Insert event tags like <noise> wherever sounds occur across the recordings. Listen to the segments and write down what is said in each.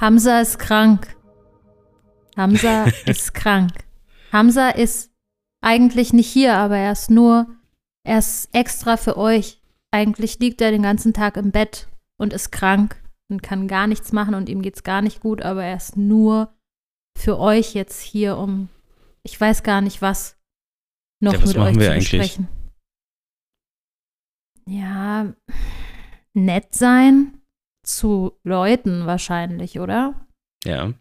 Hamza ist krank. Hamza <laughs> ist krank. Hamza ist eigentlich nicht hier, aber er ist nur, er ist extra für euch. Eigentlich liegt er den ganzen Tag im Bett und ist krank und kann gar nichts machen und ihm geht's gar nicht gut, aber er ist nur für euch jetzt hier, um ich weiß gar nicht was noch Ja, was mit euch zu eigentlich? besprechen. Ja, nett sein zu Leuten wahrscheinlich, oder? Ja.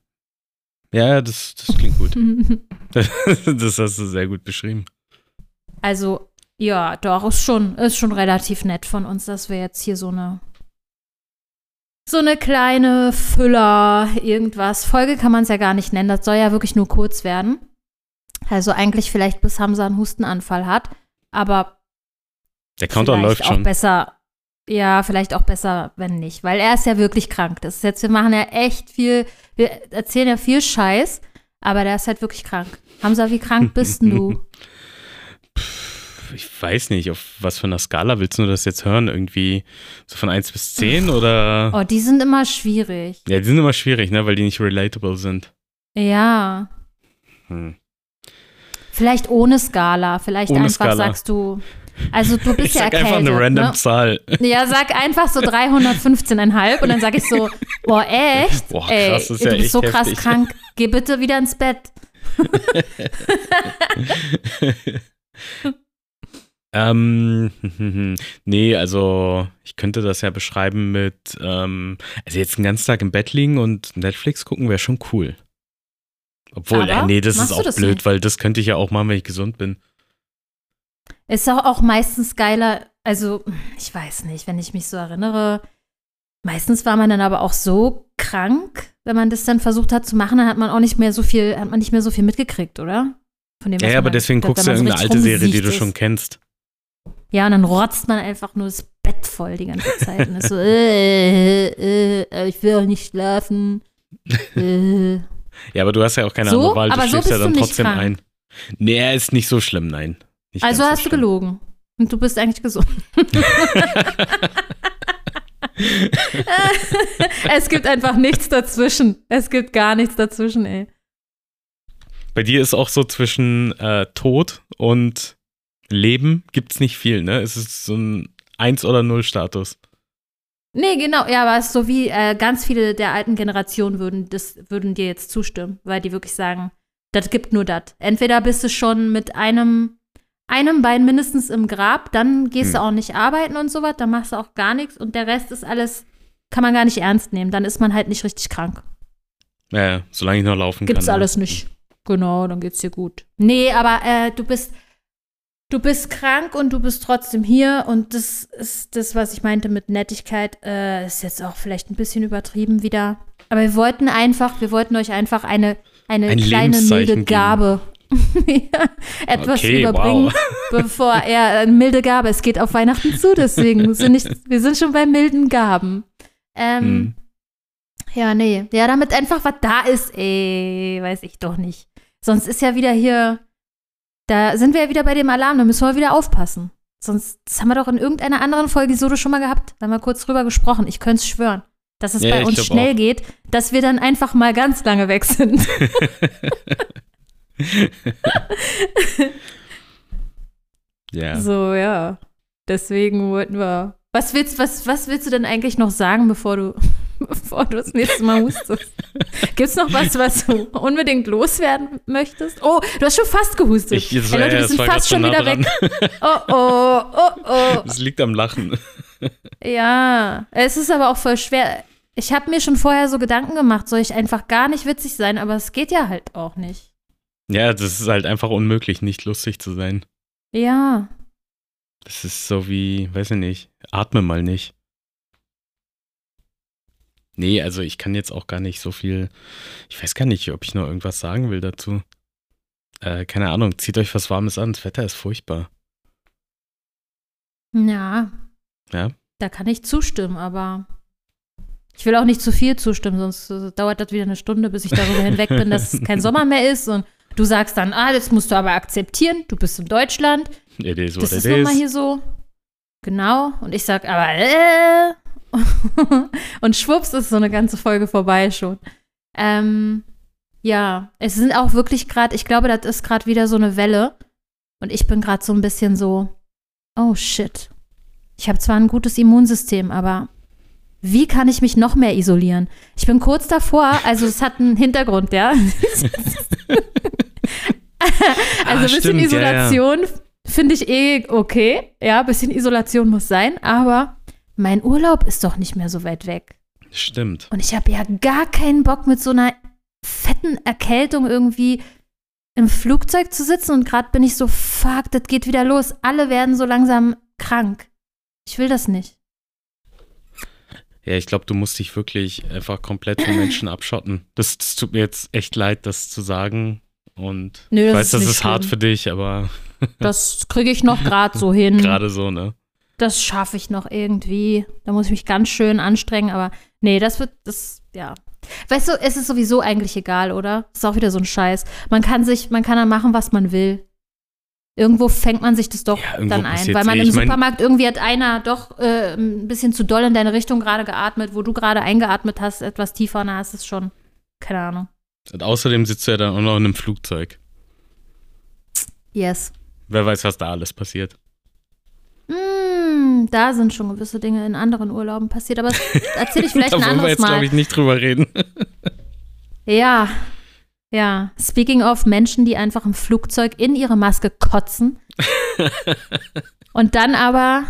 Ja, das, das klingt gut. <laughs> das hast du sehr gut beschrieben. Also, ja, doch, ist schon, ist schon relativ nett von uns, dass wir jetzt hier so eine so eine kleine Füller, irgendwas. Folge kann man es ja gar nicht nennen, das soll ja wirklich nur kurz werden. Also eigentlich vielleicht bis Hamza einen Hustenanfall hat, aber Der Countdown läuft auch schon. besser, ja, vielleicht auch besser, wenn nicht, weil er ist ja wirklich krank. Das ist jetzt, wir machen ja echt viel, wir erzählen ja viel Scheiß, aber der ist halt wirklich krank. Hamza, wie krank <laughs> bist du? Ich weiß nicht, auf was für einer Skala willst du das jetzt hören? Irgendwie so von 1 bis 10 oder? Oh, die sind immer schwierig. Ja, die sind immer schwierig, ne, weil die nicht relatable sind. Ja. Hm. Vielleicht ohne Skala. Vielleicht Ohne einfach Skala. sagst du. Also du bist Ich ja sag erkältet. einfach eine random ne? Zahl. Ja, sag einfach so 315,5 und dann sag ich so, boah, echt? Boah, krass, Ey, das ist du ja bist echt so krass heftig. krank. Geh bitte wieder ins Bett. <laughs> ähm, <laughs> nee, also ich könnte das ja beschreiben mit, ähm, also jetzt den ganzen Tag im Bett liegen und Netflix gucken wäre schon cool. Obwohl, äh, nee, das ist du auch das blöd, nicht? weil das könnte ich ja auch machen, wenn ich gesund bin. Ist auch, auch meistens geiler, also ich weiß nicht, wenn ich mich so erinnere. Meistens war man dann aber auch so krank, wenn man das dann versucht hat zu machen, dann hat man auch nicht mehr so viel, hat man nicht mehr so viel mitgekriegt, oder? Von dem, Ja, ja, aber deswegen guckst du ja irgendeine so alte Serie, die du schon kennst. Ja, und dann rotzt man einfach nur das Bett voll die ganze Zeit und ist so, <laughs> äh, äh, äh, ich will auch nicht schlafen. Äh. <laughs> Ja, aber du hast ja auch keine So? andere Wahl, du Aber so schläfst ja bist dann trotzdem krank. ein. Nee, er ist nicht so schlimm, nein. Nicht Also hast so du gelogen. Und du bist eigentlich gesund. <laughs> es gibt einfach nichts dazwischen. Es gibt gar nichts dazwischen, ey. Bei dir ist auch so zwischen äh, Tod und Leben gibt's nicht viel, ne? Es ist so ein 1 oder 0 Status. Nee, genau, ja, aber es ist so wie äh, ganz viele der alten Generationen würden, das, würden dir jetzt zustimmen, weil die wirklich sagen, das gibt nur das. Entweder bist du schon mit einem, einem Bein mindestens im Grab, dann gehst du Hm. auch nicht arbeiten und sowas, dann machst du auch gar nichts und der Rest ist alles, kann man gar nicht ernst nehmen. Dann ist man halt nicht richtig krank. Ja, ja, solange ich noch laufen Gibt's kann. ne? alles nicht. Genau, dann geht's dir gut. Nee, aber äh, du bist du bist krank und du bist trotzdem hier und das ist das, was ich meinte mit Nettigkeit, äh, ist jetzt auch vielleicht ein bisschen übertrieben wieder. Aber wir wollten einfach, wir wollten euch einfach eine eine Ein kleine milde Gabe ja, <laughs> etwas Okay, überbringen, wow. <laughs> bevor er eine milde Gabe. Es geht auf Weihnachten zu, deswegen sind nicht, wir sind schon bei milden Gaben. Ähm, Hm. ja, nee. Ja, damit einfach was da ist, ey, weiß ich doch nicht. Sonst ist ja wieder hier, da sind wir ja wieder bei dem Alarm, da müssen wir wieder aufpassen. Sonst, das haben wir doch in irgendeiner anderen Folge so schon mal gehabt. Da haben wir kurz drüber gesprochen. Ich könnte es schwören, dass es Ja, bei uns schnell auch. geht, dass wir dann einfach mal ganz lange weg sind. <laughs> <laughs> ja. So, ja. Deswegen wollten wir. Was willst, was, was willst du denn eigentlich noch sagen, bevor du, <laughs> bevor du das nächste Mal hustest? Gibt's noch was, was du unbedingt loswerden möchtest? Oh, du hast schon fast gehustet. Ich, das Ey, war, Leute, ja, das sind fast schon so wieder nah weg. <laughs> Oh, oh, oh, oh. Das liegt am Lachen. Ja, es ist aber auch voll schwer. Ich habe mir schon vorher so Gedanken gemacht, soll ich einfach gar nicht witzig sein, aber es geht ja halt auch nicht. Ja, das ist halt einfach unmöglich, nicht lustig zu sein. Ja, Das ist so wie, weiß ich nicht, atme mal nicht. Nee, also ich kann jetzt auch gar nicht so viel, ich weiß gar nicht, ob ich noch irgendwas sagen will dazu. Äh, keine Ahnung, zieht euch was Warmes an, das Wetter ist furchtbar. ja. Ja. Da kann ich zustimmen, aber ich will auch nicht zu viel zustimmen, sonst äh, dauert das wieder eine Stunde, bis ich darüber hinweg bin, dass es kein <laughs> Sommer mehr ist. Und du sagst dann, ah, das musst du aber akzeptieren, du bist in Deutschland, It is what das it ist nun mal hier so. Genau. Und ich sag, aber äh, <laughs> und schwupps ist so eine ganze Folge vorbei schon. Ähm, ja, es sind auch wirklich gerade, ich glaube, das ist gerade wieder so eine Welle. Und ich bin gerade so ein bisschen so, oh shit. Ich habe zwar ein gutes Immunsystem, aber wie kann ich mich noch mehr isolieren? Ich bin kurz davor, also es hat einen Hintergrund, ja. <laughs> <laughs> <laughs> also Ah, ein bisschen stimmt, ja, Isolation finde ich eh okay. Ja, ein bisschen Isolation muss sein, aber mein Urlaub ist doch nicht mehr so weit weg. Stimmt. Und ich habe ja gar keinen Bock mit so einer fetten Erkältung irgendwie im Flugzeug zu sitzen und gerade bin ich so, fuck, das geht wieder los. Alle werden so langsam krank. Ich will das nicht. Ja, ich glaube, du musst dich wirklich einfach komplett von Menschen <laughs> abschotten. Das, das tut mir jetzt echt leid, das zu sagen. Und Nö, ich das weiß, ist das ist hart schlimm. für dich, aber <laughs> Das kriege ich noch gerade so hin. <laughs> gerade so, ne? Das schaffe ich noch irgendwie. Da muss ich mich ganz schön anstrengen, aber nee, das wird, das, ja. Weißt du, es ist sowieso eigentlich egal, oder? Ist auch wieder so ein Scheiß. Man kann sich, man kann da machen, was man will. Irgendwo fängt man sich das doch Ja, dann ein, weil man eh. im Supermarkt irgendwie hat einer doch äh, ein bisschen zu doll in deine Richtung gerade geatmet, wo du gerade eingeatmet hast, etwas tiefer, na, ist es schon, keine Ahnung. Und außerdem sitzt du ja dann auch noch in einem Flugzeug. Yes. Wer weiß, was da alles passiert. Mm, da sind schon gewisse Dinge in anderen Urlauben passiert, aber das <laughs> erzähle ich vielleicht da ein wollen wir anderes jetzt, Mal. glaube ich, nicht drüber reden. Ja, ja. Speaking of Menschen, die einfach im Flugzeug in ihre Maske kotzen <laughs> und dann aber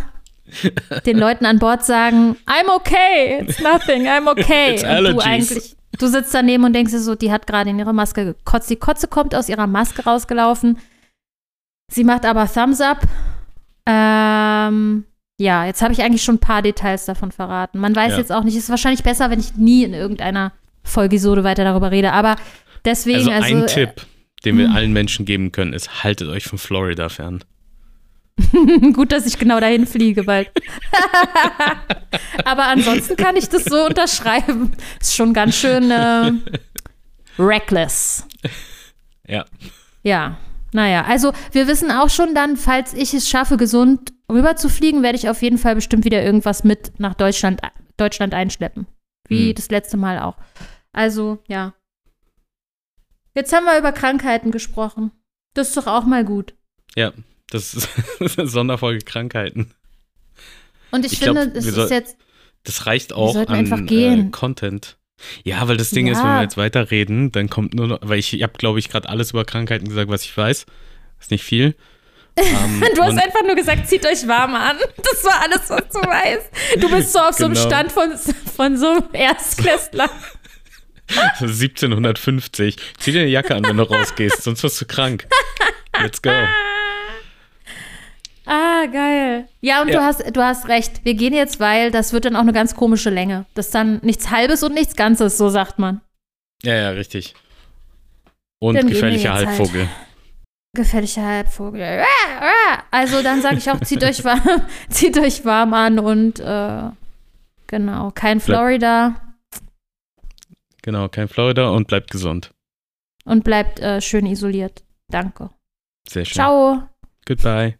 den Leuten an Bord sagen, I'm okay, it's nothing, I'm okay. It's und du eigentlich, du sitzt daneben und denkst dir so, die hat gerade in ihre Maske gekotzt. Die Kotze kommt aus ihrer Maske rausgelaufen. Sie macht aber Thumbs up. Ähm, ja, jetzt habe ich eigentlich schon ein paar Details davon verraten. Man weiß Ja. jetzt auch nicht, es ist wahrscheinlich besser, wenn ich nie in irgendeiner Folgisode weiter darüber rede, aber deswegen, Also, also, ein Tipp, den wir hm. allen Menschen geben können, ist, haltet euch von Florida fern. <laughs> gut, dass ich genau dahin fliege bald. <laughs> aber ansonsten kann ich das so unterschreiben. Ist schon ganz schön äh, reckless. Ja. Ja, naja, also wir wissen auch schon dann, falls ich es schaffe, gesund rüber zu fliegen, werde ich auf jeden Fall bestimmt wieder irgendwas mit nach Deutschland, Deutschland einschleppen. Wie Hm. das letzte Mal auch. Also, ja. Jetzt haben wir über Krankheiten gesprochen. Das ist doch auch mal gut. Ja, das ist <laughs> eine Sonderfolge Krankheiten. Und ich, Ich glaub, finde, es wir ist soll- jetzt. Das reicht auch an einfach äh, gehen. Content. Ja, weil das Ding ist, wenn Ja. wir jetzt weiterreden, dann kommt nur noch, weil ich, habe, glaube ich, gerade alles über Krankheiten gesagt, was ich weiß. Ist nicht viel. <laughs> Ähm, Du hast einfach nur gesagt, zieht euch warm an. <laughs> Das war alles, was du weißt. Du bist so auf so einem Genau. Stand von, von so einem Erstklässler. 1750. Zieh dir eine Jacke an, wenn du rausgehst, sonst wirst du krank. Let's go. Ah, geil. Ja, und Ja. Du, hast, du hast recht. Wir gehen jetzt, weil das wird dann auch eine ganz komische Länge. Das ist dann nichts Halbes und nichts Ganzes, so sagt man. Ja, ja, richtig. Und Dann gefährlicher jetzt halt. Halbvogel. Gefährlicher Halbvogel. Also dann sage ich auch, zieht euch warm, <laughs> zieht euch warm an und äh, genau, kein Florida Genau, kein Florida und bleibt gesund. und bleibt äh, schön isoliert. Danke. Sehr schön. Ciao. Goodbye.